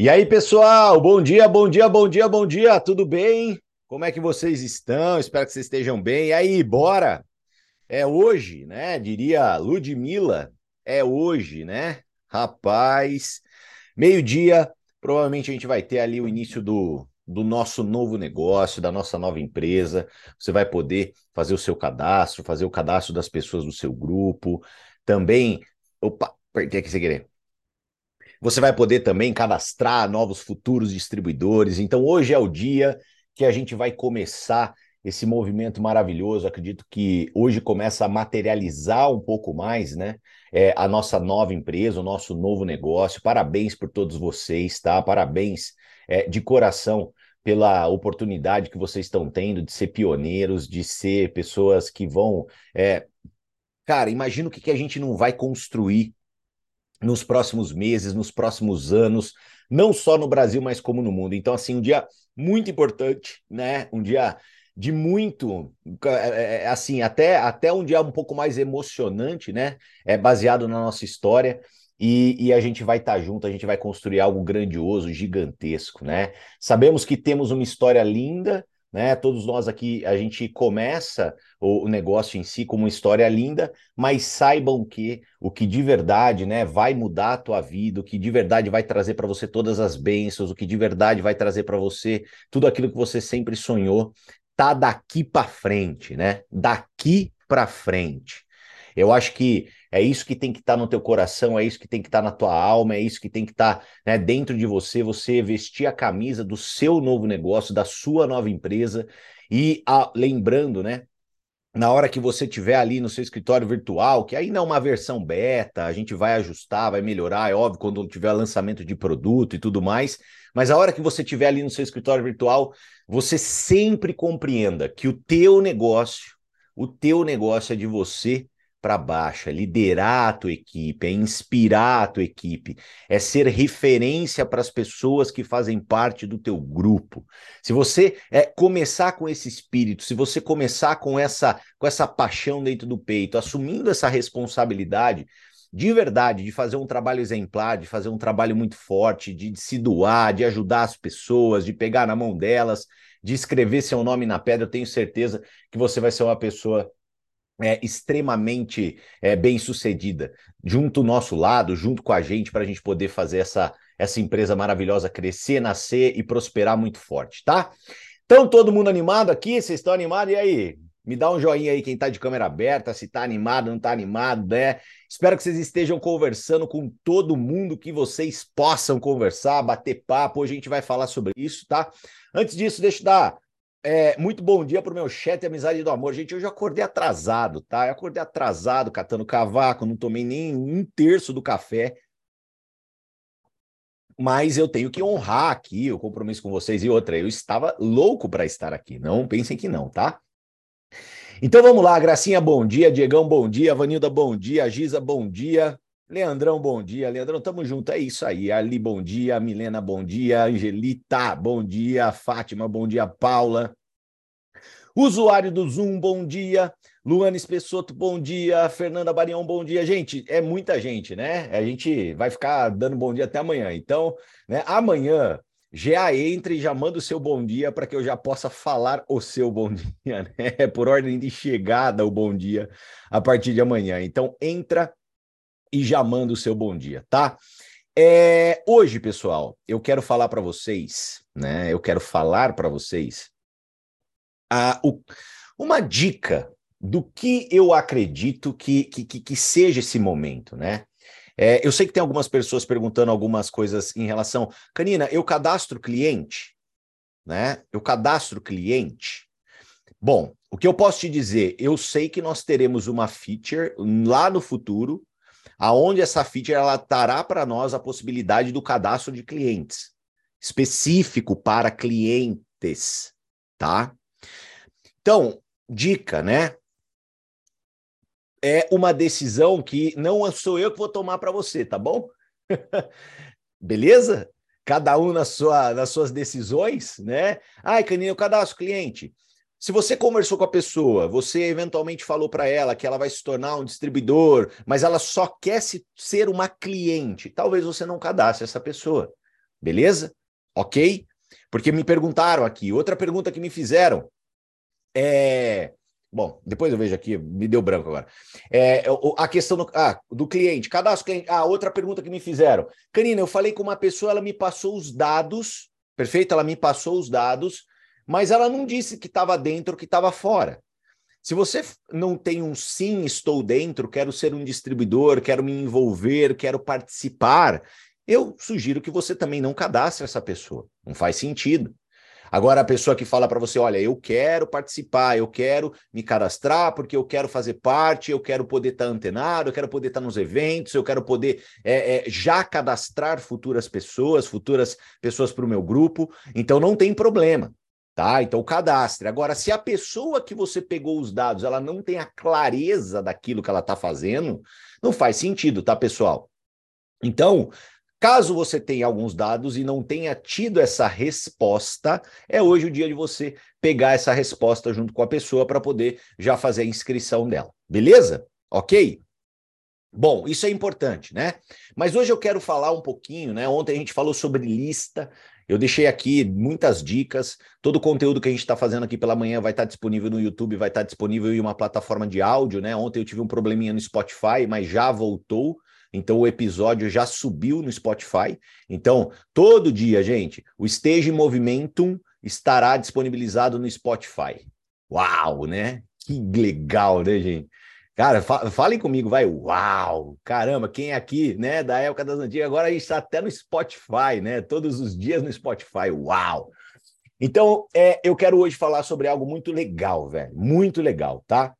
E aí, pessoal, bom dia, bom dia, bom dia, bom dia, tudo bem? Como é que vocês estão? Espero que vocês estejam bem. E aí, bora? É hoje, né? Diria Ludmilla, é hoje, né? Rapaz, meio-dia, provavelmente a gente vai ter ali o início do, do nosso novo negócio, da nossa nova empresa. Você vai poder fazer o seu cadastro, fazer o cadastro das pessoas do seu grupo. Também. Opa, apertei aqui sem querer você vai poder também cadastrar novos futuros distribuidores. Então, hoje é o dia que a gente vai começar esse movimento maravilhoso. Acredito que hoje começa a materializar um pouco mais, né? É, a nossa nova empresa, o nosso novo negócio. Parabéns por todos vocês, tá? Parabéns é, de coração pela oportunidade que vocês estão tendo de ser pioneiros, de ser pessoas que vão. É... Cara, imagina o que, que a gente não vai construir nos próximos meses, nos próximos anos, não só no Brasil, mas como no mundo. Então, assim, um dia muito importante, né? Um dia de muito, é, é, é, assim, até, até um dia um pouco mais emocionante, né? É baseado na nossa história. E, e, a gente vai estar tá junto, a gente vai construir algo grandioso, gigantesco, né? Sabemos que temos uma história linda, né? Todos nós aqui, a gente começa o, o, negócio em si como uma história linda, mas saibam que o que de verdade, né, vai mudar a tua vida, o que de verdade vai trazer para você todas as bênçãos, o que de verdade vai trazer para você tudo aquilo que você sempre sonhou, tá daqui para frente, né? Daqui para frente. Eu acho que é isso que tem que estar tá no teu coração, é isso que tem que estar tá na tua alma, é isso que tem que estar tá, né, dentro de você, você vestir a camisa do seu novo negócio, da sua nova empresa. E a, lembrando, né? Na hora que você tiver ali no seu escritório virtual, que ainda é uma versão beta, a gente vai ajustar, vai melhorar, é óbvio, quando tiver lançamento de produto e tudo mais, mas a hora que você tiver ali no seu escritório virtual, você sempre compreenda que o teu negócio, o teu negócio é de você para baixo, é liderar a tua equipe, é inspirar a tua equipe, é ser referência para as pessoas que fazem parte do teu grupo. Se você é, começar com esse espírito, se você começar com essa, com essa paixão dentro do peito, assumindo essa responsabilidade, de verdade, de fazer um trabalho exemplar, de fazer um trabalho muito forte, de, de se doar, de ajudar as pessoas, de pegar na mão delas, de escrever seu nome na pedra, eu tenho certeza que você vai ser uma pessoa é, extremamente é, bem sucedida, junto ao nosso lado, junto com a gente, para a gente poder fazer essa, essa empresa maravilhosa crescer, nascer e prosperar muito forte, tá? Então, todo mundo animado aqui? Vocês estão animados? E aí? Me dá um joinha aí quem tá de câmera aberta, se tá animado, não tá animado, né? Espero que vocês estejam conversando com todo mundo que vocês possam conversar, bater papo. Hoje a gente vai falar sobre isso, tá? Antes disso, deixa eu dar é, muito bom dia para o meu chat Amizade do Amor. Gente, eu acordei atrasado, tá? Eu acordei atrasado, catando cavaco, não tomei nem um terço do café. Mas eu tenho que honrar aqui o compromisso com vocês. E outra, eu estava louco para estar aqui. Não pensem que não, tá? Então vamos lá, Gracinha, bom dia. Diegão, bom dia. Vanilda, bom dia. Giza, bom dia. Leandrão, bom dia. Leandrão, tamo junto. É isso aí. Ali, bom dia. Milena, bom dia. Angelita, bom dia. Fátima, bom dia. Paula. Usuário do Zoom, bom dia. Luana Espessoto, bom dia. Fernanda Barião, bom dia. Gente, é muita gente, né? A gente vai ficar dando bom dia até amanhã. Então, né, amanhã já entre e já manda o seu bom dia para que eu já possa falar o seu bom dia, né? Por ordem de chegada o bom dia a partir de amanhã. Então, entra e já manda o seu bom dia, tá? É, hoje, pessoal, eu quero falar para vocês, né? Eu quero falar para vocês a, o, uma dica do que eu acredito que, que, que seja esse momento, né? É, eu sei que tem algumas pessoas perguntando algumas coisas em relação. Canina, eu cadastro cliente, né? Eu cadastro cliente. Bom, o que eu posso te dizer? Eu sei que nós teremos uma feature lá no futuro aonde essa feature ela trará para nós a possibilidade do cadastro de clientes específico para clientes, tá? Então, dica, né? É uma decisão que não sou eu que vou tomar para você, tá bom? Beleza? Cada um na sua, nas suas decisões, né? Ai, Caninho, eu cadastro cliente. Se você conversou com a pessoa, você eventualmente falou para ela que ela vai se tornar um distribuidor, mas ela só quer se, ser uma cliente, talvez você não cadastre essa pessoa, beleza? Ok? Porque me perguntaram aqui, outra pergunta que me fizeram é. Bom, depois eu vejo aqui, me deu branco agora. É, a questão do, ah, do cliente, cadastro cliente. Ah, outra pergunta que me fizeram. Canina, eu falei com uma pessoa, ela me passou os dados, perfeito? Ela me passou os dados, mas ela não disse que estava dentro, que estava fora. Se você não tem um sim, estou dentro, quero ser um distribuidor, quero me envolver, quero participar, eu sugiro que você também não cadastre essa pessoa. Não faz sentido. Agora, a pessoa que fala para você: olha, eu quero participar, eu quero me cadastrar, porque eu quero fazer parte, eu quero poder estar tá antenado, eu quero poder estar tá nos eventos, eu quero poder é, é, já cadastrar futuras pessoas, futuras pessoas para o meu grupo. Então, não tem problema. Tá? Então, cadastre. Agora, se a pessoa que você pegou os dados ela não tem a clareza daquilo que ela está fazendo, não faz sentido, tá, pessoal? Então, Caso você tenha alguns dados e não tenha tido essa resposta, é hoje o dia de você pegar essa resposta junto com a pessoa para poder já fazer a inscrição dela. Beleza? Ok? Bom, isso é importante, né? Mas hoje eu quero falar um pouquinho, né? Ontem a gente falou sobre lista. Eu deixei aqui muitas dicas. Todo o conteúdo que a gente está fazendo aqui pela manhã vai estar tá disponível no YouTube, vai estar tá disponível em uma plataforma de áudio, né? Ontem eu tive um probleminha no Spotify, mas já voltou. Então o episódio já subiu no Spotify. Então, todo dia, gente, o Stage Momentum estará disponibilizado no Spotify. Uau, né? Que legal, né, gente? Cara, fa falem comigo, vai. Uau! Caramba, quem é aqui, né, da época das antigas, agora a gente está até no Spotify, né? Todos os dias no Spotify. Uau! Então, é, eu quero hoje falar sobre algo muito legal, velho. Muito legal, tá?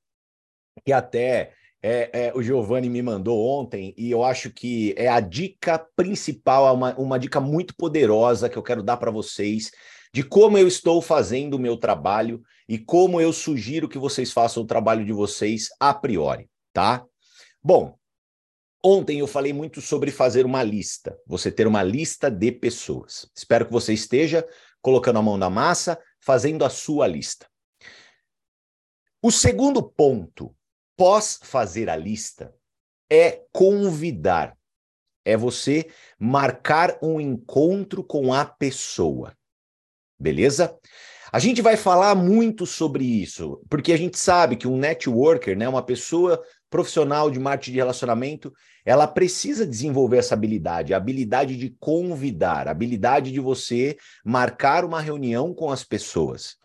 Que até é, é, o Giovanni me mandou ontem e eu acho que é a dica principal, é uma, uma dica muito poderosa que eu quero dar para vocês de como eu estou fazendo o meu trabalho e como eu sugiro que vocês façam o trabalho de vocês a priori, tá? Bom, ontem eu falei muito sobre fazer uma lista, você ter uma lista de pessoas. Espero que você esteja colocando a mão na massa, fazendo a sua lista. O segundo ponto Pós fazer a lista, é convidar. É você marcar um encontro com a pessoa. Beleza? A gente vai falar muito sobre isso, porque a gente sabe que um networker, né, uma pessoa profissional de marketing de relacionamento, ela precisa desenvolver essa habilidade, a habilidade de convidar, a habilidade de você marcar uma reunião com as pessoas.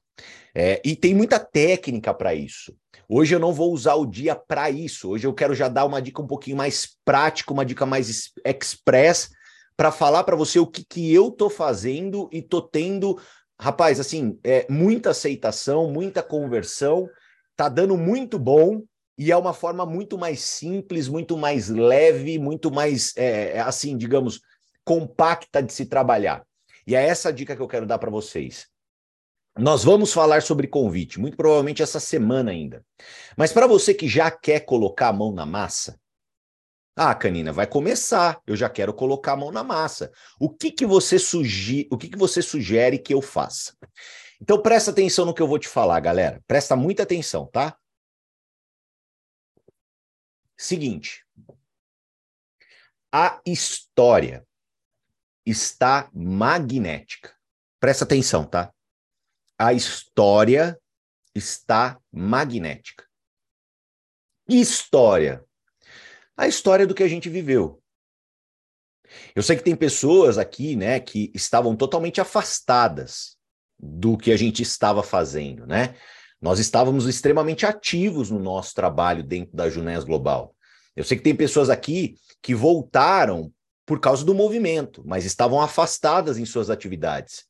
É, e tem muita técnica para isso. Hoje eu não vou usar o dia para isso. Hoje eu quero já dar uma dica um pouquinho mais prática, uma dica mais express para falar para você o que, que eu tô fazendo e tô tendo, rapaz, assim, é, muita aceitação, muita conversão, tá dando muito bom e é uma forma muito mais simples, muito mais leve, muito mais, é, é assim, digamos, compacta de se trabalhar. E é essa dica que eu quero dar para vocês. Nós vamos falar sobre convite, muito provavelmente essa semana ainda. Mas para você que já quer colocar a mão na massa, ah, Canina, vai começar. Eu já quero colocar a mão na massa. O que que você sugere, o que que você sugere que eu faça? Então presta atenção no que eu vou te falar, galera. Presta muita atenção, tá? Seguinte. A história está magnética. Presta atenção, tá? a história está magnética. história? A história do que a gente viveu. Eu sei que tem pessoas aqui, né, que estavam totalmente afastadas do que a gente estava fazendo, né? Nós estávamos extremamente ativos no nosso trabalho dentro da Junés Global. Eu sei que tem pessoas aqui que voltaram por causa do movimento, mas estavam afastadas em suas atividades.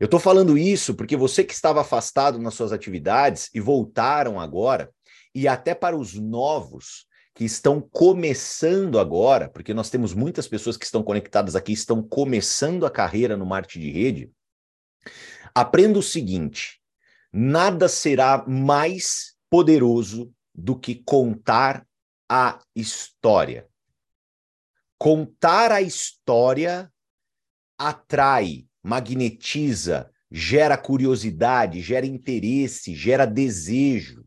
Eu estou falando isso porque você que estava afastado nas suas atividades e voltaram agora, e até para os novos que estão começando agora, porque nós temos muitas pessoas que estão conectadas aqui, estão começando a carreira no marketing de rede, aprenda o seguinte: nada será mais poderoso do que contar a história. Contar a história atrai magnetiza, gera curiosidade, gera interesse, gera desejo.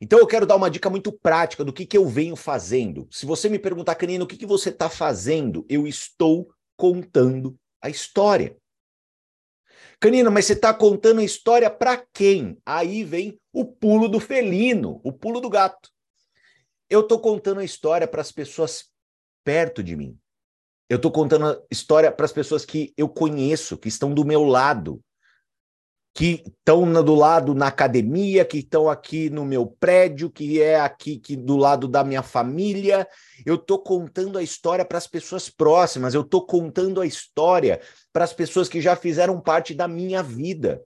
Então eu quero dar uma dica muito prática do que, que eu venho fazendo. Se você me perguntar, Canino, o que, que você está fazendo? Eu estou contando a história. Canina, mas você está contando a história para quem? Aí vem o pulo do felino, o pulo do gato. Eu estou contando a história para as pessoas perto de mim. Eu estou contando a história para as pessoas que eu conheço, que estão do meu lado, que estão do lado na academia, que estão aqui no meu prédio, que é aqui que do lado da minha família. Eu estou contando a história para as pessoas próximas, eu estou contando a história para as pessoas que já fizeram parte da minha vida.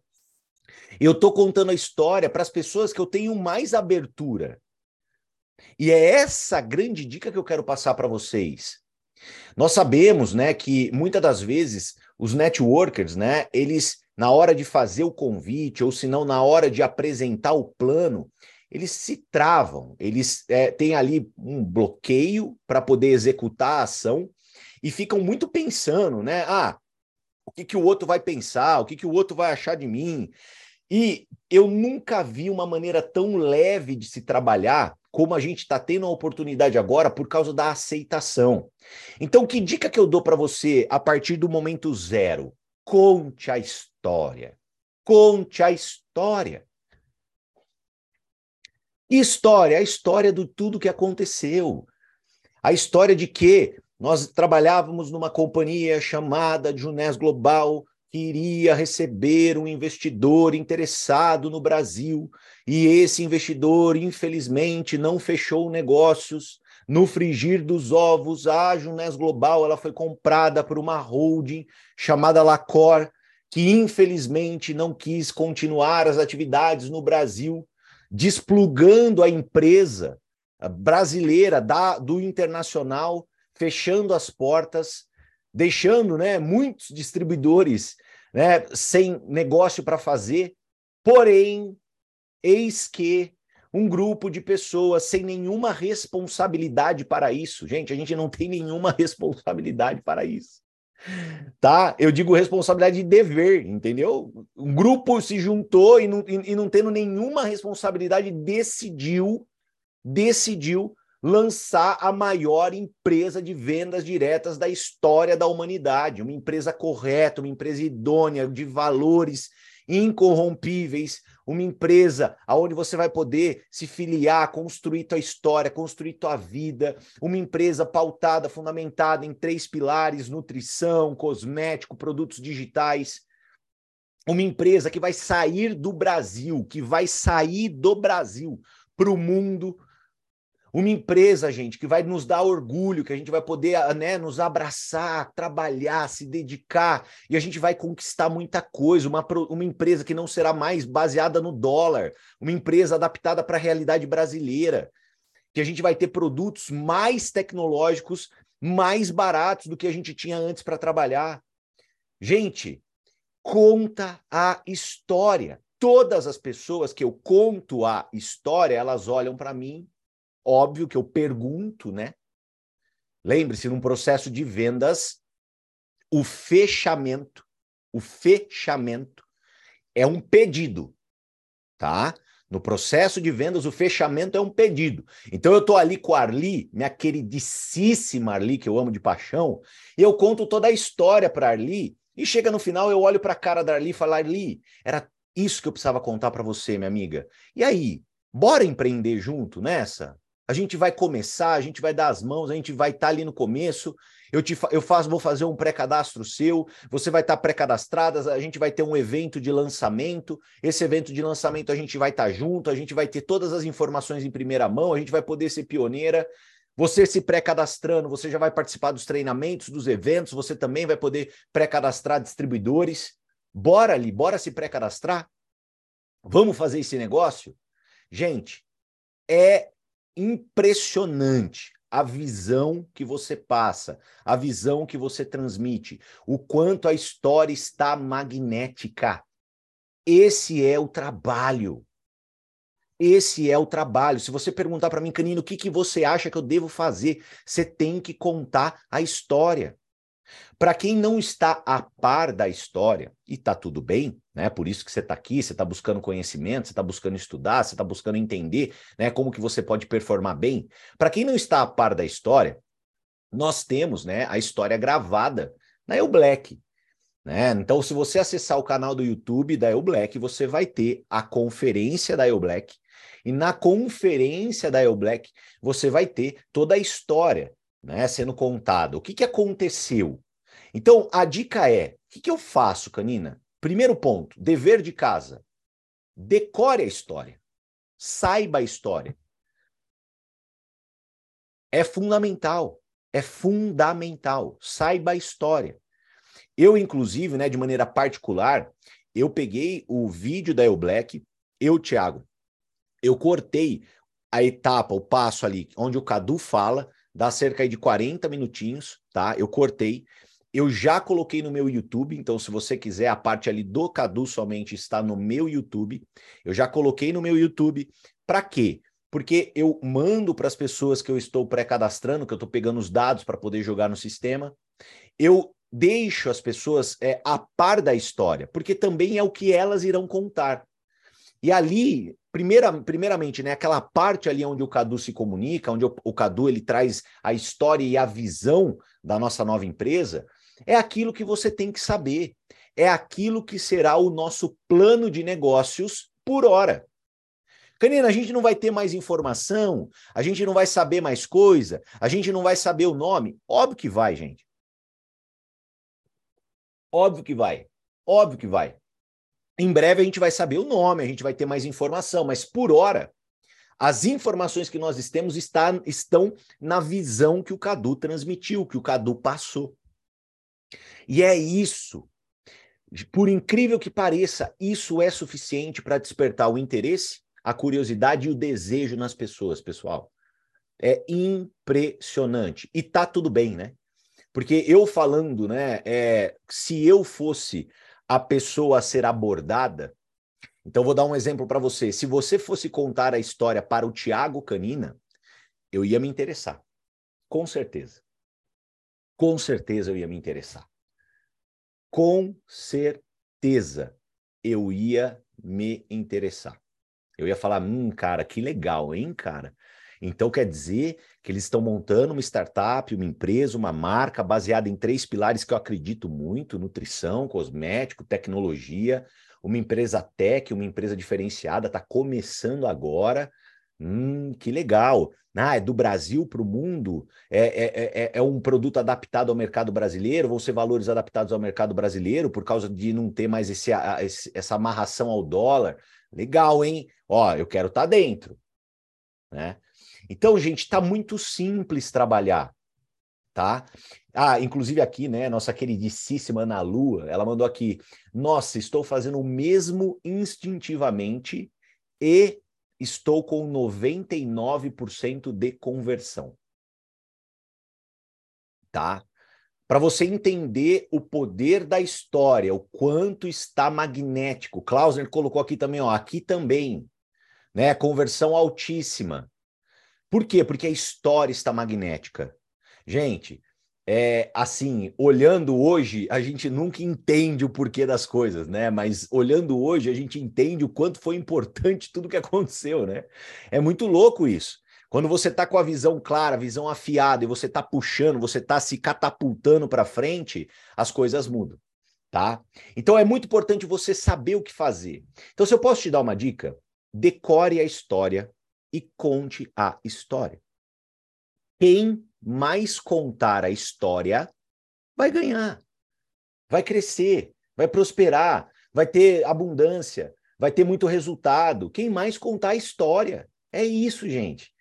Eu estou contando a história para as pessoas que eu tenho mais abertura. E é essa grande dica que eu quero passar para vocês. Nós sabemos, né, que muitas das vezes os networkers, né, eles na hora de fazer o convite, ou se não na hora de apresentar o plano, eles se travam, eles é, têm ali um bloqueio para poder executar a ação e ficam muito pensando, né? Ah, o que, que o outro vai pensar, o que, que o outro vai achar de mim. E eu nunca vi uma maneira tão leve de se trabalhar como a gente está tendo a oportunidade agora por causa da aceitação. Então, que dica que eu dou para você a partir do momento zero? Conte a história. Conte a história. História, a história de tudo que aconteceu. A história de que nós trabalhávamos numa companhia chamada Junés Global, que iria receber um investidor interessado no Brasil, e esse investidor, infelizmente, não fechou negócios. No frigir dos ovos, a Junés Global ela foi comprada por uma holding chamada Lacor, que infelizmente não quis continuar as atividades no Brasil, desplugando a empresa brasileira da, do internacional, fechando as portas, deixando né, muitos distribuidores né, sem negócio para fazer. Porém, eis que um grupo de pessoas sem nenhuma responsabilidade para isso. Gente, a gente não tem nenhuma responsabilidade para isso tá? Eu digo responsabilidade de dever, entendeu? Um grupo se juntou e não, e, e não tendo nenhuma responsabilidade decidiu, decidiu lançar a maior empresa de vendas diretas da história da humanidade, uma empresa correta, uma empresa idônea, de valores incorrompíveis, uma empresa aonde você vai poder se filiar, construir tua história, construir tua vida, uma empresa pautada, fundamentada em três pilares: nutrição, cosmético, produtos digitais. Uma empresa que vai sair do Brasil, que vai sair do Brasil para o mundo uma empresa, gente, que vai nos dar orgulho, que a gente vai poder ah, né, nos abraçar, trabalhar, se dedicar, e a gente vai conquistar muita coisa. Uma, uma empresa que não será mais baseada no dólar, uma empresa adaptada para a realidade brasileira, que a gente vai ter produtos mais tecnológicos, mais baratos do que a gente tinha antes para trabalhar. Gente, conta a história. Todas as pessoas que eu conto a história, elas olham para mim óbvio que eu pergunto, né? Lembre-se, num processo de vendas, o fechamento, o fechamento é um pedido, tá? No processo de vendas, o fechamento é um pedido. Então, eu estou ali com a Arli, minha queridíssima Arli, que eu amo de paixão, e eu conto toda a história para Arli, e chega no final, eu olho para a cara da Arli e falo, Arli, era isso que eu precisava contar para você, minha amiga. E aí, bora empreender junto nessa? A gente vai começar, a gente vai dar as mãos, a gente vai estar tá ali no começo. Eu te eu faço, vou fazer um pré-cadastro seu, você vai estar tá pré-cadastrada, a gente vai ter um evento de lançamento. Esse evento de lançamento a gente vai estar tá junto, a gente vai ter todas as informações em primeira mão, a gente vai poder ser pioneira. Você se pré-cadastrando, você já vai participar dos treinamentos, dos eventos, você também vai poder pré-cadastrar distribuidores. Bora ali, bora se pré-cadastrar? Vamos fazer esse negócio? Gente, é impressionante a visão que você passa, a visão que você transmite, o quanto a história está magnética. Esse é o trabalho. Esse é o trabalho. Se você perguntar para mim, Canino, o que, que você acha que eu devo fazer? Você tem que contar a história. Para quem não está a par da história, e está tudo bem, né? Por isso que você está aqui, você está buscando conhecimento, você está buscando estudar, você está buscando entender né, como que você pode performar bem. Para quem não está a par da história, nós temos né, a história gravada na El Black. Né? Então, se você acessar o canal do YouTube da El Black, você vai ter a conferência da El Black. E na conferência da El Black, você vai ter toda a história né, sendo contada. O que, que aconteceu? Então, a dica é: o que, que eu faço, Canina? Primeiro ponto, dever de casa. Decore a história. Saiba a história. É fundamental. É fundamental. Saiba a história. Eu, inclusive, né, de maneira particular, eu peguei o vídeo da El Black, eu, Thiago, eu cortei a etapa, o passo ali, onde o Cadu fala, dá cerca de 40 minutinhos, tá? Eu cortei. Eu já coloquei no meu YouTube, então se você quiser, a parte ali do Cadu somente está no meu YouTube. Eu já coloquei no meu YouTube. Para quê? Porque eu mando para as pessoas que eu estou pré-cadastrando, que eu estou pegando os dados para poder jogar no sistema. Eu deixo as pessoas é, a par da história, porque também é o que elas irão contar. E ali, primeira, primeiramente, né, aquela parte ali onde o Cadu se comunica, onde o, o Cadu ele traz a história e a visão da nossa nova empresa, é aquilo que você tem que saber. É aquilo que será o nosso plano de negócios por hora. Canina, a gente não vai ter mais informação, a gente não vai saber mais coisa, a gente não vai saber o nome. Óbvio que vai, gente. Óbvio que vai. Óbvio que vai. Em breve a gente vai saber o nome, a gente vai ter mais informação, mas por hora, as informações que nós temos está, estão na visão que o Cadu transmitiu, que o Cadu passou. E é isso. Por incrível que pareça, isso é suficiente para despertar o interesse, a curiosidade e o desejo nas pessoas, pessoal. É impressionante. E tá tudo bem, né? Porque eu falando, né, é, se eu fosse a pessoa a ser abordada, então vou dar um exemplo para você. Se você fosse contar a história para o Tiago Canina, eu ia me interessar. Com certeza. Com certeza eu ia me interessar. Com certeza eu ia me interessar. Eu ia falar, hum, cara, que legal, hein, cara? Então quer dizer que eles estão montando uma startup, uma empresa, uma marca baseada em três pilares que eu acredito muito: nutrição, cosmético, tecnologia. Uma empresa tech, uma empresa diferenciada, está começando agora. Hum, que legal. Ah, é do Brasil para o mundo? É, é, é, é, um produto adaptado ao mercado brasileiro? Vão ser valores adaptados ao mercado brasileiro por causa de não ter mais esse essa amarração ao dólar? Legal, hein? Ó, eu quero estar tá dentro. Né? Então, gente, está muito simples trabalhar, tá? Ah, inclusive aqui, né, nossa queridíssima Ana Lua, ela mandou aqui: Nossa, estou fazendo o mesmo instintivamente e estou com 99% de conversão. Tá? Para você entender o poder da história, o quanto está magnético. Klausner colocou aqui também, ó, aqui também, né? Conversão altíssima. Por quê? Porque a história está magnética. Gente, é assim, olhando hoje, a gente nunca entende o porquê das coisas, né? Mas olhando hoje, a gente entende o quanto foi importante tudo que aconteceu, né? É muito louco isso. Quando você está com a visão clara, a visão afiada, e você está puxando, você está se catapultando para frente, as coisas mudam, tá? Então é muito importante você saber o que fazer. Então, se eu posso te dar uma dica, decore a história e conte a história. Quem mais contar a história vai ganhar, vai crescer, vai prosperar, vai ter abundância, vai ter muito resultado. Quem mais contar a história. É isso, gente.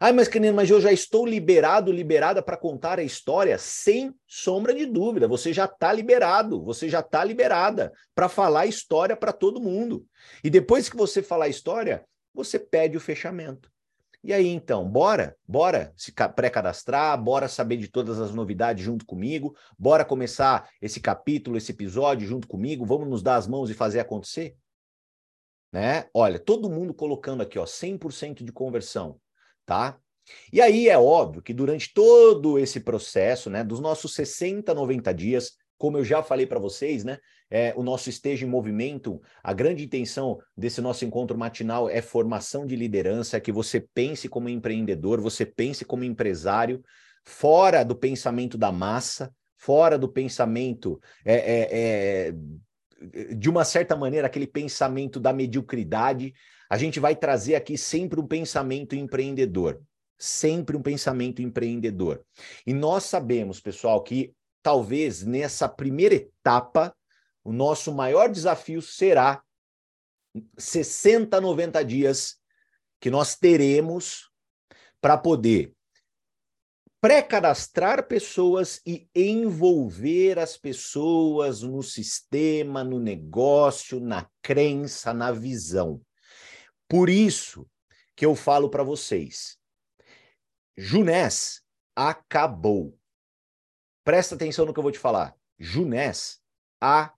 Ai, mas Canino, mas eu já estou liberado, liberada para contar a história sem sombra de dúvida. Você já está liberado, você já está liberada para falar a história para todo mundo. E depois que você falar a história, você pede o fechamento. E aí, então, bora? Bora se pré-cadastrar, bora saber de todas as novidades junto comigo, bora começar esse capítulo, esse episódio junto comigo, vamos nos dar as mãos e fazer acontecer? Né? Olha, todo mundo colocando aqui, ó, 100% de conversão, tá? E aí é óbvio que durante todo esse processo, né, dos nossos 60, 90 dias, como eu já falei para vocês, né? É, o nosso Esteja em Movimento, a grande intenção desse nosso encontro matinal é formação de liderança, é que você pense como empreendedor, você pense como empresário, fora do pensamento da massa, fora do pensamento, é, é, é, de uma certa maneira, aquele pensamento da mediocridade. A gente vai trazer aqui sempre um pensamento empreendedor. Sempre um pensamento empreendedor. E nós sabemos, pessoal, que talvez nessa primeira etapa, o nosso maior desafio será 60, 90 dias que nós teremos para poder pré-cadastrar pessoas e envolver as pessoas no sistema, no negócio, na crença, na visão. Por isso que eu falo para vocês, Junés acabou. Presta atenção no que eu vou te falar. Junés acabou.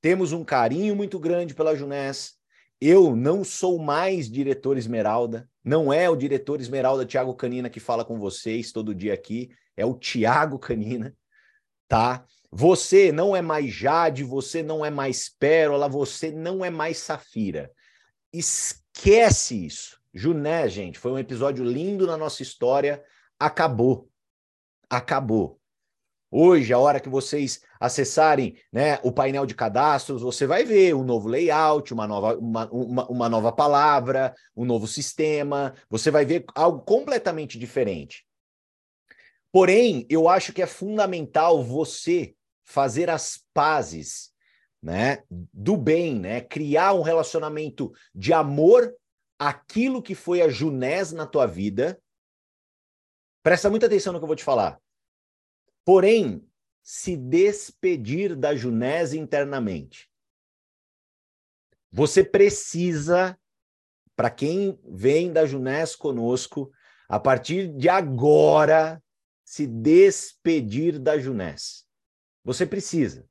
Temos um carinho muito grande pela Junés. Eu não sou mais diretor Esmeralda, não é o diretor Esmeralda Tiago Canina que fala com vocês todo dia aqui, é o Tiago Canina, tá? Você não é mais Jade, você não é mais Pérola, você não é mais Safira. Esquece isso. Juné, gente, foi um episódio lindo na nossa história, acabou. Acabou. Hoje, a hora que vocês acessarem né, o painel de cadastros, você vai ver um novo layout, uma nova, uma, uma, uma, nova palavra, um novo sistema, você vai ver algo completamente diferente. Porém, eu acho que é fundamental você fazer as pazes né, do bem, né, criar um relacionamento de amor aquilo que foi a Junés na tua vida. Presta muita atenção no que eu vou te falar Porém, se despedir da Junés internamente. Você precisa, para quem vem da Junés conosco, a partir de agora, se despedir da Junés. Você precisa,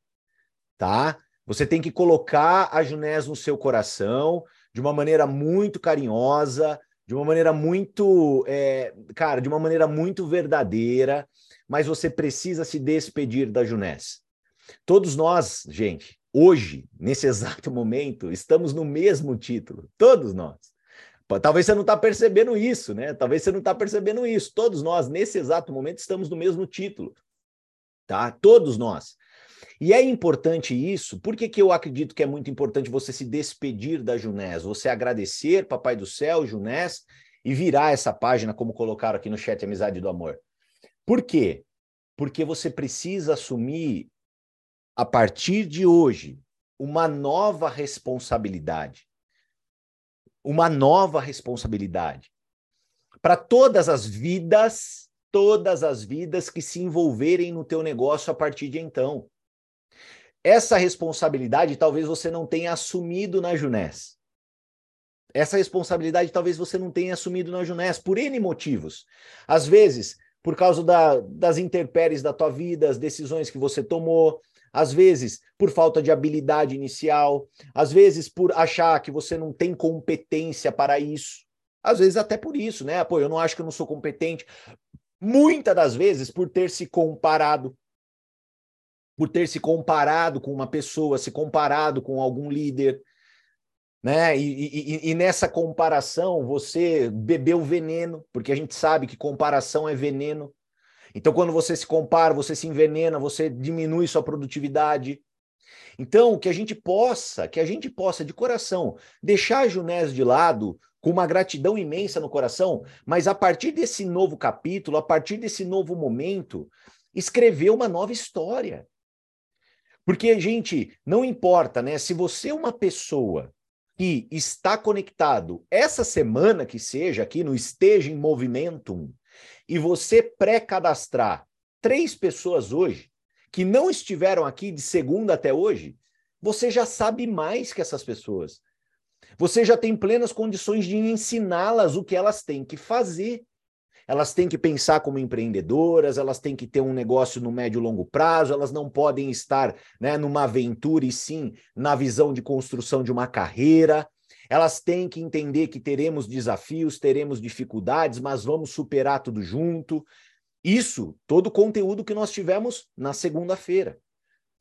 tá? Você tem que colocar a Junés no seu coração de uma maneira muito carinhosa, de uma maneira muito, é, cara, de uma maneira muito verdadeira mas você precisa se despedir da Junés. Todos nós, gente, hoje, nesse exato momento, estamos no mesmo título. Todos nós. Talvez você não está percebendo isso, né? Talvez você não está percebendo isso. Todos nós, nesse exato momento, estamos no mesmo título. Tá? Todos nós. E é importante isso, por que, que eu acredito que é muito importante você se despedir da Junés, você agradecer, Papai do Céu, Junés, e virar essa página, como colocaram aqui no chat Amizade do Amor. Por quê? Porque você precisa assumir, a partir de hoje, uma nova responsabilidade. Uma nova responsabilidade. Para todas as vidas, todas as vidas que se envolverem no teu negócio a partir de então. Essa responsabilidade talvez você não tenha assumido na Junés. Essa responsabilidade talvez você não tenha assumido na Junés, por N motivos. Às vezes, por causa da, das intempéries da tua vida, as decisões que você tomou, às vezes por falta de habilidade inicial, às vezes por achar que você não tem competência para isso, às vezes até por isso, né? Pô, eu não acho que eu não sou competente. Muitas das vezes por ter se comparado, por ter se comparado com uma pessoa, se comparado com algum líder, né? E, e, e, nessa comparação você bebeu veneno, porque a gente sabe que comparação é veneno. Então, quando você se compara, você se envenena, você diminui sua produtividade. Então, que a gente possa, que a gente possa de coração deixar a Junés de lado com uma gratidão imensa no coração, mas a partir desse novo capítulo, a partir desse novo momento, escrever uma nova história. Porque, gente, não importa, né? Se você é uma pessoa que está conectado essa semana que seja aqui no Esteja em Movimento e você pré-cadastrar três pessoas hoje que não estiveram aqui de segunda até hoje, você já sabe mais que essas pessoas. Você já tem plenas condições de ensiná-las o que elas têm que fazer elas têm que pensar como empreendedoras, elas têm que ter um negócio no médio e longo prazo, elas não podem estar né, numa aventura e sim na visão de construção de uma carreira. Elas têm que entender que teremos desafios, teremos dificuldades, mas vamos superar tudo junto. Isso, todo o conteúdo que nós tivemos na segunda-feira.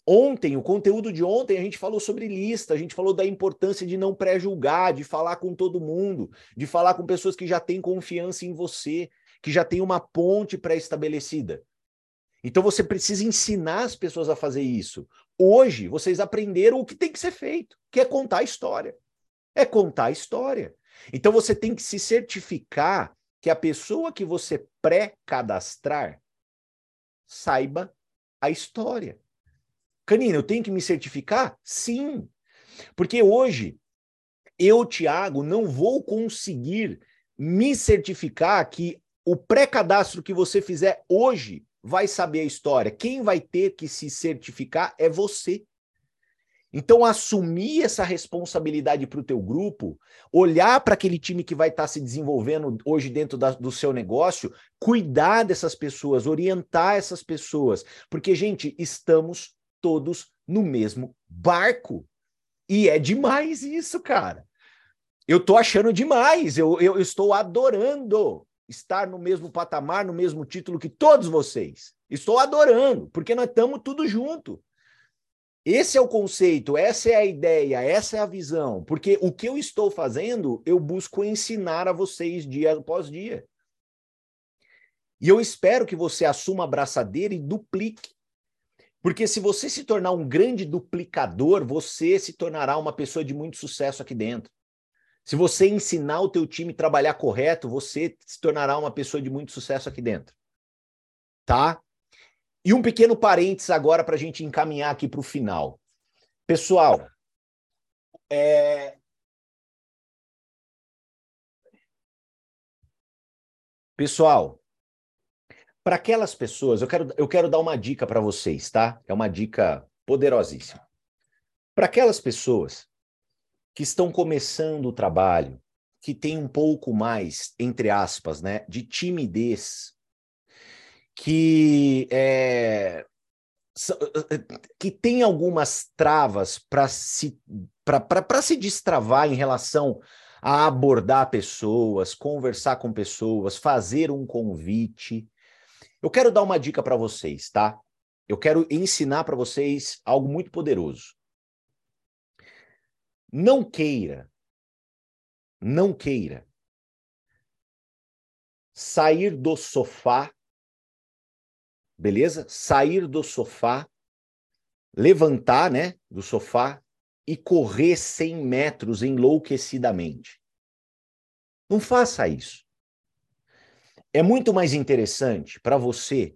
Ontem, o conteúdo de ontem, a gente falou sobre lista, a gente falou da importância de não pré-julgar, de falar com todo mundo, de falar com pessoas que já têm confiança em você, que já tem uma ponte pré-estabelecida. Então você precisa ensinar as pessoas a fazer isso. Hoje vocês aprenderam o que tem que ser feito, que é contar a história. É contar a história. Então você tem que se certificar que a pessoa que você pré-cadastrar saiba a história. Canina, eu tenho que me certificar? Sim. Porque hoje eu, Tiago, não vou conseguir me certificar que o pré-cadastro que você fizer hoje vai saber a história. Quem vai ter que se certificar é você. Então, assumir essa responsabilidade para o teu grupo, olhar para aquele time que vai estar tá se desenvolvendo hoje dentro da, do seu negócio, cuidar dessas pessoas, orientar essas pessoas. Porque, gente, estamos todos no mesmo barco. E é demais isso, cara. Eu tô achando demais, eu, eu estou adorando estar no mesmo patamar, no mesmo título que todos vocês. Estou adorando, porque nós estamos tudo junto. Esse é o conceito, essa é a ideia, essa é a visão. Porque o que eu estou fazendo, eu busco ensinar a vocês dia após dia. E eu espero que você assuma a braçadeira e duplique. Porque se você se tornar um grande duplicador, você se tornará uma pessoa de muito sucesso aqui dentro. Se você ensinar o teu time a trabalhar correto, você se tornará uma pessoa de muito sucesso aqui dentro. Tá? E um pequeno parênteses agora para a gente encaminhar aqui para o final. Pessoal, é... Pessoal, para aquelas pessoas, eu quero, eu quero dar uma dica para vocês, tá? É uma dica poderosíssima. Para aquelas pessoas que estão começando o trabalho, que tem um pouco mais, entre aspas, né, de timidez que é, que tem algumas travas para se para se destravar em relação a abordar pessoas, conversar com pessoas, fazer um convite. Eu quero dar uma dica para vocês, tá? Eu quero ensinar para vocês algo muito poderoso. Não queira, não queira sair do sofá beleza? Sair do sofá, levantar, né, do sofá e correr 100 metros enlouquecidamente. Não faça isso. É muito mais interessante para você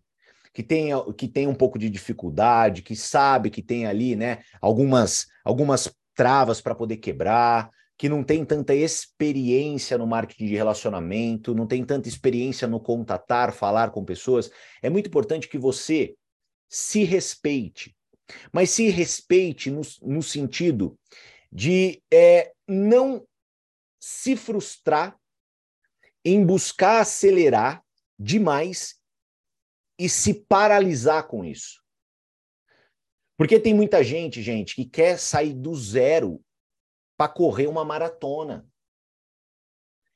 que tem, que tem um pouco de dificuldade, que sabe que tem ali, né, algumas algumas travas para poder quebrar, que não tem tanta experiência no marketing de relacionamento, não tem tanta experiência no contatar, falar com pessoas, é muito importante que você se respeite. Mas se respeite no, no sentido de é, não se frustrar em buscar acelerar demais e se paralisar com isso. Porque tem muita gente, gente, que quer sair do zero para correr uma maratona.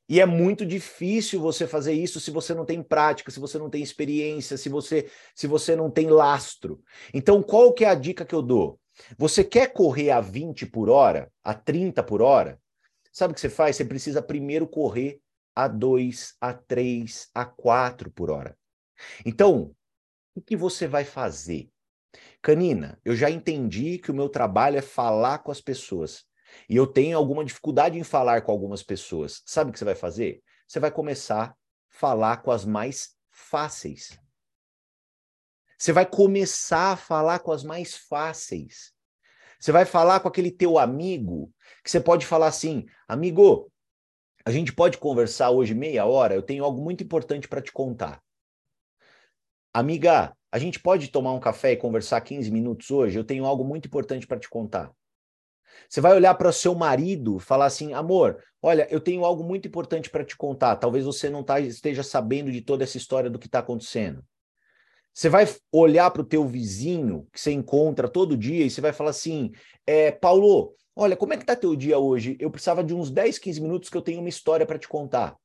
E é muito difícil você fazer isso se você não tem prática, se você não tem experiência, se você se você não tem lastro. Então, qual que é a dica que eu dou? Você quer correr a 20 por hora, a 30 por hora? Sabe o que você faz? Você precisa primeiro correr a 2, a 3, a 4 por hora. Então, o que você vai fazer? Canina, eu já entendi que o meu trabalho é falar com as pessoas. E eu tenho alguma dificuldade em falar com algumas pessoas. Sabe o que você vai fazer? Você vai começar a falar com as mais fáceis. Você vai começar a falar com as mais fáceis. Você vai falar com aquele teu amigo que você pode falar assim: amigo, a gente pode conversar hoje meia hora? Eu tenho algo muito importante para te contar. Amiga, a gente pode tomar um café e conversar 15 minutos hoje? Eu tenho algo muito importante para te contar. Você vai olhar para o seu marido, falar assim, amor, olha, eu tenho algo muito importante para te contar. Talvez você não tá, esteja sabendo de toda essa história do que está acontecendo. Você vai olhar para o teu vizinho que você encontra todo dia e você vai falar assim, é, Paulo, olha, como é que está teu dia hoje? Eu precisava de uns 10, 15 minutos que eu tenho uma história para te contar.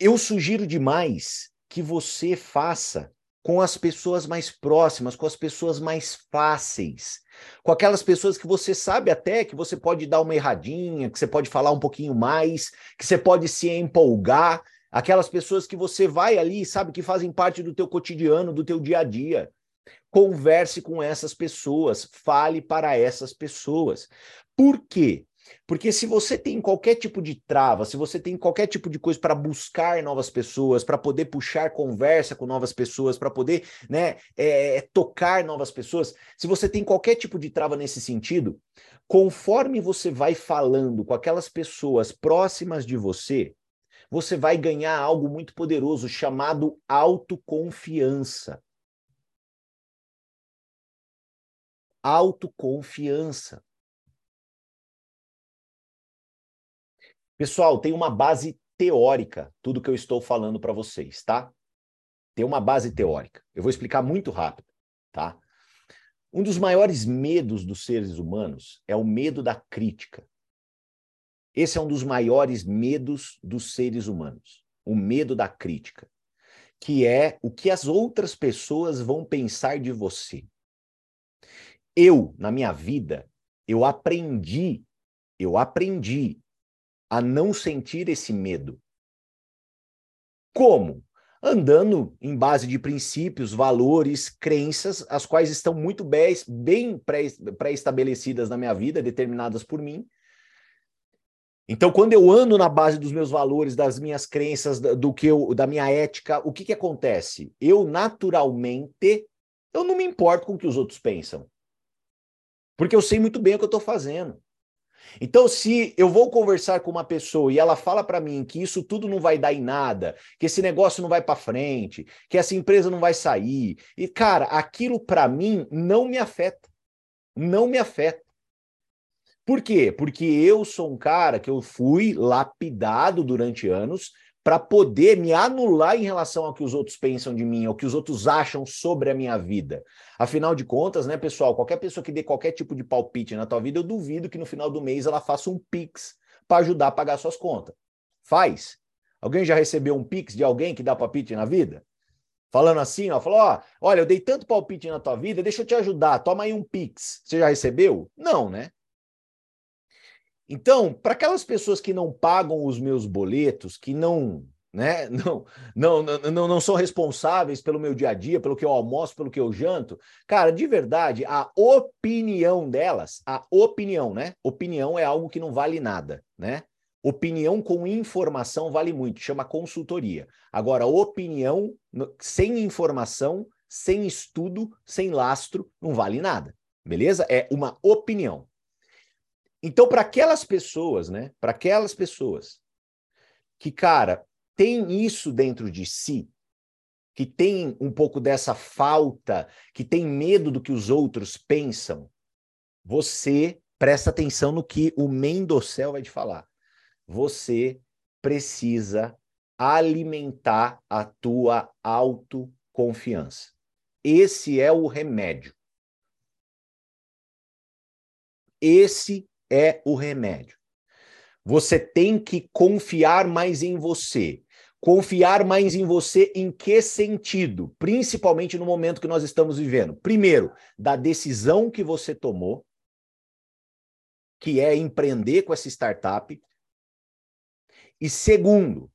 Eu sugiro demais que você faça com as pessoas mais próximas, com as pessoas mais fáceis, com aquelas pessoas que você sabe até que você pode dar uma erradinha, que você pode falar um pouquinho mais, que você pode se empolgar, Aquelas pessoas que você vai ali, sabe, que fazem parte do teu cotidiano, do teu dia a dia. Converse com essas pessoas, fale para essas pessoas. Por quê? Porque se você tem qualquer tipo de trava, se você tem qualquer tipo de coisa para buscar novas pessoas, para poder puxar conversa com novas pessoas, para poder né, é, é, tocar novas pessoas, se você tem qualquer tipo de trava nesse sentido, conforme você vai falando com aquelas pessoas próximas de você, você vai ganhar algo muito poderoso chamado autoconfiança. Autoconfiança. Pessoal, tem uma base teórica, tudo que eu estou falando para vocês, tá? Tem uma base teórica. Eu vou explicar muito rápido, tá? Um dos maiores medos dos seres humanos é o medo da crítica. Esse é um dos maiores medos dos seres humanos, o medo da crítica, que é o que as outras pessoas vão pensar de você. Eu, na minha vida, eu aprendi, eu aprendi a não sentir esse medo. Como? Andando em base de princípios, valores, crenças, as quais estão muito bem pré-estabelecidas na minha vida, determinadas por mim. Então, quando eu ando na base dos meus valores, das minhas crenças, do que eu, da minha ética, o que que acontece? Eu naturalmente, eu não me importo com o que os outros pensam, porque eu sei muito bem o que eu estou fazendo. Então, se eu vou conversar com uma pessoa e ela fala para mim que isso tudo não vai dar em nada, que esse negócio não vai para frente, que essa empresa não vai sair, e cara, aquilo para mim não me afeta. Não me afeta. Por quê? Porque eu sou um cara que eu fui lapidado durante anos para poder me anular em relação ao que os outros pensam de mim, ao que os outros acham sobre a minha vida. Afinal de contas, né, pessoal, qualquer pessoa que dê qualquer tipo de palpite na tua vida, eu duvido que no final do mês ela faça um pix para ajudar a pagar suas contas. Faz. Alguém já recebeu um pix de alguém que dá palpite na vida? Falando assim, ó, falou, ó, olha, eu dei tanto palpite na tua vida, deixa eu te ajudar, toma aí um pix. Você já recebeu? Não, né? Então, para aquelas pessoas que não pagam os meus boletos, que não, né, não, não, não, não são responsáveis pelo meu dia a dia, pelo que eu almoço, pelo que eu janto, cara, de verdade, a opinião delas, a opinião, né? Opinião é algo que não vale nada, né? Opinião com informação vale muito, chama consultoria. Agora, opinião sem informação, sem estudo, sem lastro, não vale nada. Beleza? É uma opinião. Então, para aquelas pessoas, né? Para aquelas pessoas que, cara, tem isso dentro de si, que tem um pouco dessa falta, que tem medo do que os outros pensam, você presta atenção no que o Mendocel vai te falar. Você precisa alimentar a tua autoconfiança. Esse é o remédio. Esse é o remédio. Você tem que confiar mais em você. Confiar mais em você em que sentido? Principalmente no momento que nós estamos vivendo. Primeiro, da decisão que você tomou, que é empreender com essa startup. E segundo,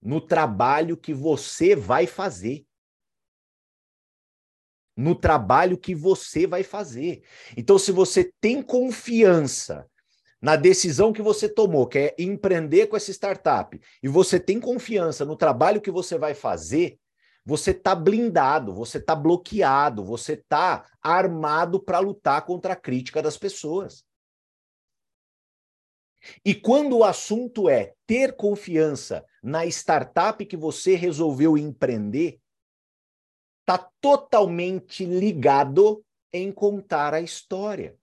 no trabalho que você vai fazer no trabalho que você vai fazer. Então, se você tem confiança na decisão que você tomou, que é empreender com essa startup, e você tem confiança no trabalho que você vai fazer, você está blindado, você está bloqueado, você está armado para lutar contra a crítica das pessoas. E quando o assunto é ter confiança na startup que você resolveu empreender, está totalmente ligado em contar a história.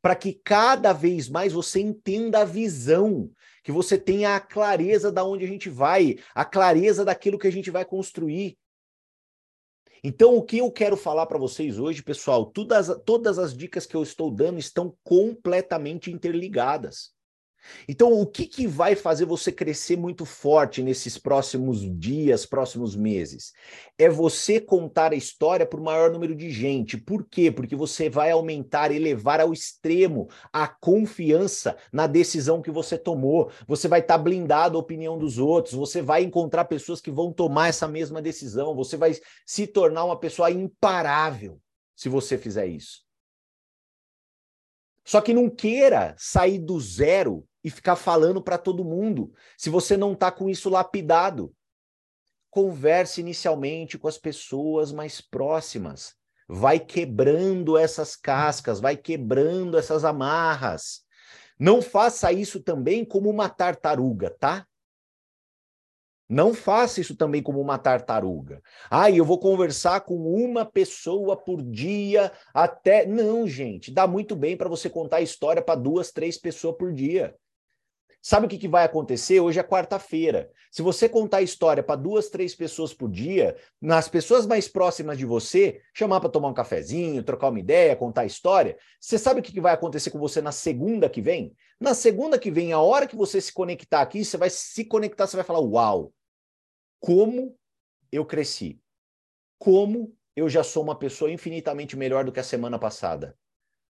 Para que cada vez mais você entenda a visão, que você tenha a clareza da onde a gente vai, a clareza daquilo que a gente vai construir. Então, o que eu quero falar para vocês hoje, pessoal, todas, todas as dicas que eu estou dando estão completamente interligadas. Então, o que, que vai fazer você crescer muito forte nesses próximos dias, próximos meses? É você contar a história para o maior número de gente. Por quê? Porque você vai aumentar, elevar ao extremo a confiança na decisão que você tomou. Você vai estar tá blindado à opinião dos outros, você vai encontrar pessoas que vão tomar essa mesma decisão, você vai se tornar uma pessoa imparável se você fizer isso. Só que não queira sair do zero e ficar falando para todo mundo, se você não está com isso lapidado. Converse inicialmente com as pessoas mais próximas. Vai quebrando essas cascas, vai quebrando essas amarras. Não faça isso também como uma tartaruga, tá? Não faça isso também como uma tartaruga. Ah, eu vou conversar com uma pessoa por dia até. Não, gente, dá muito bem para você contar a história para duas, três pessoas por dia. Sabe o que, que vai acontecer? Hoje é quarta-feira. Se você contar a história para duas, três pessoas por dia, nas pessoas mais próximas de você, chamar para tomar um cafezinho, trocar uma ideia, contar a história, você sabe o que, que vai acontecer com você na segunda que vem? Na segunda que vem, a hora que você se conectar aqui, você vai se conectar, você vai falar: Uau, como eu cresci, como eu já sou uma pessoa infinitamente melhor do que a semana passada,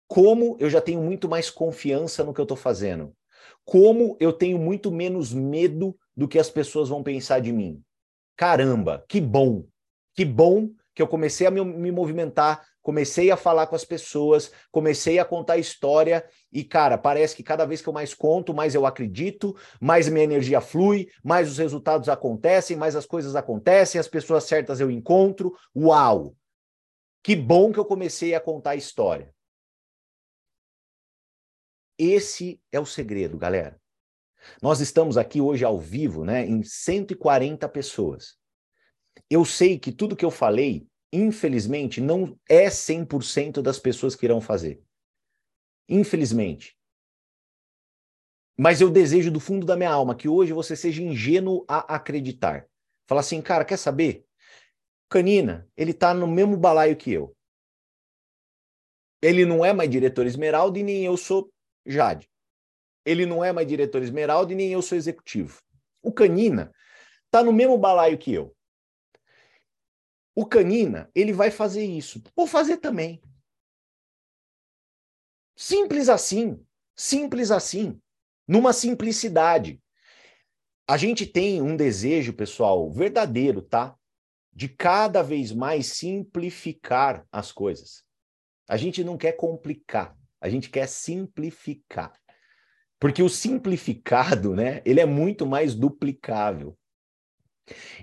como eu já tenho muito mais confiança no que eu estou fazendo, como eu tenho muito menos medo do que as pessoas vão pensar de mim. Caramba, que bom, que bom que eu comecei a me, me movimentar, comecei a falar com as pessoas, comecei a contar história e, cara, parece que cada vez que eu mais conto, mais eu acredito, mais minha energia flui, mais os resultados acontecem, mais as coisas acontecem, as pessoas certas eu encontro. Uau! Que bom que eu comecei a contar história. Esse é o segredo, galera. Nós estamos aqui hoje ao vivo, né, em 140 pessoas. Eu sei que tudo que eu falei infelizmente, não é 100% das pessoas que irão fazer. Infelizmente. Mas eu desejo do fundo da minha alma que hoje você seja ingênuo a acreditar. Fala assim, cara, quer saber? Canina, ele tá no mesmo balaio que eu. Ele não é mais diretor Esmeralda e nem eu sou Jade. Ele não é mais diretor Esmeralda e nem eu sou executivo. O Canina tá no mesmo balaio que eu. O Canina, ele vai fazer isso. Vou fazer também. Simples assim. Simples assim. Numa simplicidade. A gente tem um desejo, pessoal, verdadeiro, tá? De cada vez mais simplificar as coisas. A gente não quer complicar, a gente quer simplificar. Porque o simplificado, né, ele é muito mais duplicável.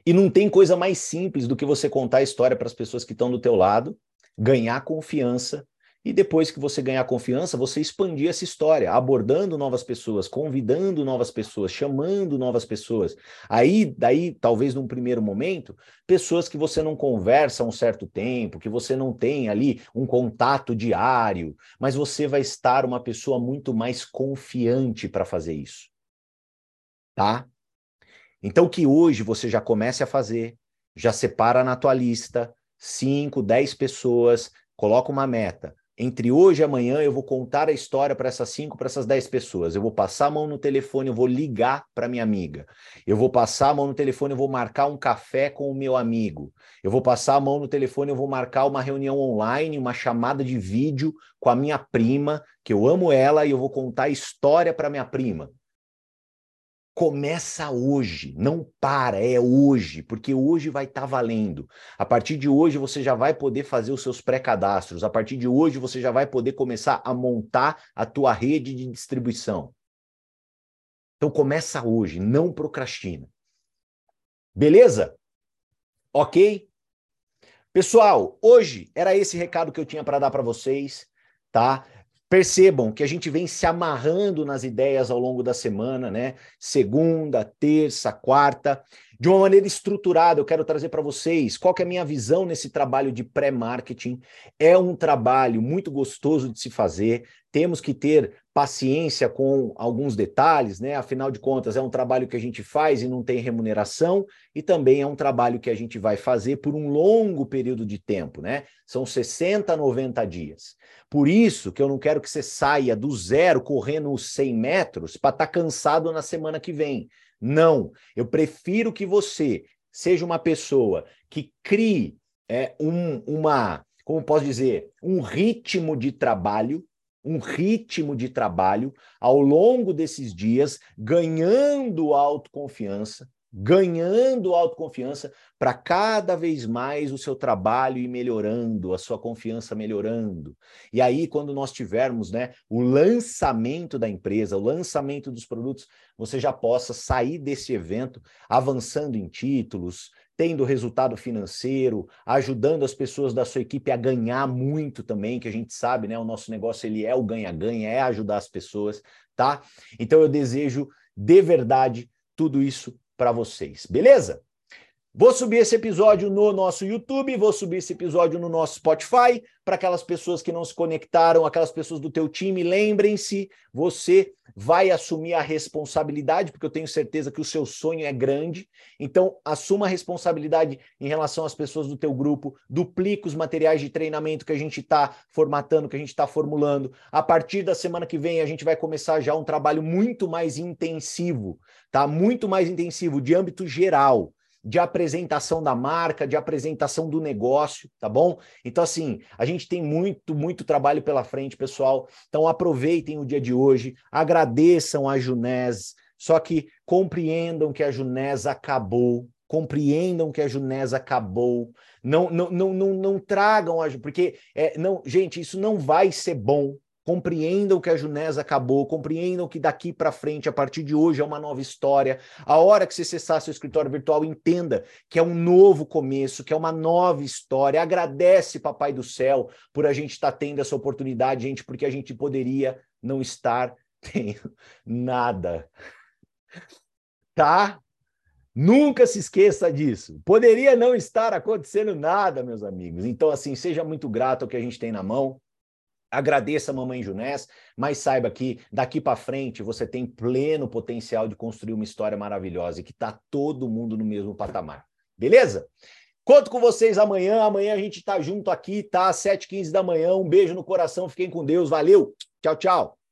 E não tem coisa mais simples do que você contar a história para as pessoas que estão do teu lado, ganhar confiança e depois que você ganhar confiança, você expandir essa história, abordando novas pessoas, convidando novas pessoas, chamando novas pessoas. Aí, daí, talvez num primeiro momento, pessoas que você não conversa há um certo tempo, que você não tem ali um contato diário, mas você vai estar uma pessoa muito mais confiante para fazer isso. Tá? Então, que hoje você já comece a fazer, já separa na tua lista 5, 10 pessoas, coloca uma meta. Entre hoje e amanhã eu vou contar a história para essas 5, para essas 10 pessoas. Eu vou passar a mão no telefone, eu vou ligar para minha amiga. Eu vou passar a mão no telefone, eu vou marcar um café com o meu amigo. Eu vou passar a mão no telefone, eu vou marcar uma reunião online, uma chamada de vídeo com a minha prima, que eu amo ela e eu vou contar a história para minha prima. Começa hoje, não para, é hoje, porque hoje vai estar tá valendo. A partir de hoje você já vai poder fazer os seus pré-cadastros, a partir de hoje você já vai poder começar a montar a tua rede de distribuição. Então começa hoje, não procrastina. Beleza? OK? Pessoal, hoje era esse recado que eu tinha para dar para vocês, tá? Percebam que a gente vem se amarrando nas ideias ao longo da semana, né? Segunda, terça, quarta, de uma maneira estruturada. Eu quero trazer para vocês qual é a minha visão nesse trabalho de pré-marketing. É um trabalho muito gostoso de se fazer. Temos que ter paciência com alguns detalhes, né? Afinal de contas, é um trabalho que a gente faz e não tem remuneração, e também é um trabalho que a gente vai fazer por um longo período de tempo, né? São 60, 90 dias. Por isso que eu não quero que você saia do zero correndo os 100 metros para estar tá cansado na semana que vem. Não, eu prefiro que você seja uma pessoa que crie é, um, uma, como posso dizer, um ritmo de trabalho um ritmo de trabalho ao longo desses dias, ganhando autoconfiança, ganhando autoconfiança para cada vez mais o seu trabalho ir melhorando, a sua confiança melhorando. E aí, quando nós tivermos né, o lançamento da empresa, o lançamento dos produtos, você já possa sair desse evento avançando em títulos, tendo resultado financeiro, ajudando as pessoas da sua equipe a ganhar muito também, que a gente sabe, né? O nosso negócio ele é o ganha-ganha, é ajudar as pessoas, tá? Então eu desejo de verdade tudo isso para vocês, beleza? Vou subir esse episódio no nosso YouTube, vou subir esse episódio no nosso Spotify, para aquelas pessoas que não se conectaram, aquelas pessoas do teu time, lembrem-se, você vai assumir a responsabilidade, porque eu tenho certeza que o seu sonho é grande. Então, assuma a responsabilidade em relação às pessoas do teu grupo, duplica os materiais de treinamento que a gente está formatando, que a gente está formulando. A partir da semana que vem, a gente vai começar já um trabalho muito mais intensivo, tá? Muito mais intensivo, de âmbito geral de apresentação da marca, de apresentação do negócio, tá bom? Então, assim, a gente tem muito, muito trabalho pela frente, pessoal. Então, aproveitem o dia de hoje, agradeçam a Junés, só que compreendam que a Junés acabou, compreendam que a Junés acabou, não, não, não, não, não tragam a. Porque, é, não, gente, isso não vai ser bom compreendam que a Junés acabou, compreendam que daqui para frente, a partir de hoje, é uma nova história. A hora que você cessar seu escritório virtual, entenda que é um novo começo, que é uma nova história. Agradece, Papai do Céu, por a gente estar tá tendo essa oportunidade, gente, porque a gente poderia não estar tendo nada. Tá? Nunca se esqueça disso. Poderia não estar acontecendo nada, meus amigos. Então, assim, seja muito grato ao que a gente tem na mão Agradeça a mamãe Junés, mas saiba que daqui para frente você tem pleno potencial de construir uma história maravilhosa e que tá todo mundo no mesmo patamar. Beleza? Conto com vocês amanhã. Amanhã a gente tá junto aqui, tá? Às 7h15 da manhã. Um beijo no coração. Fiquem com Deus. Valeu. Tchau, tchau.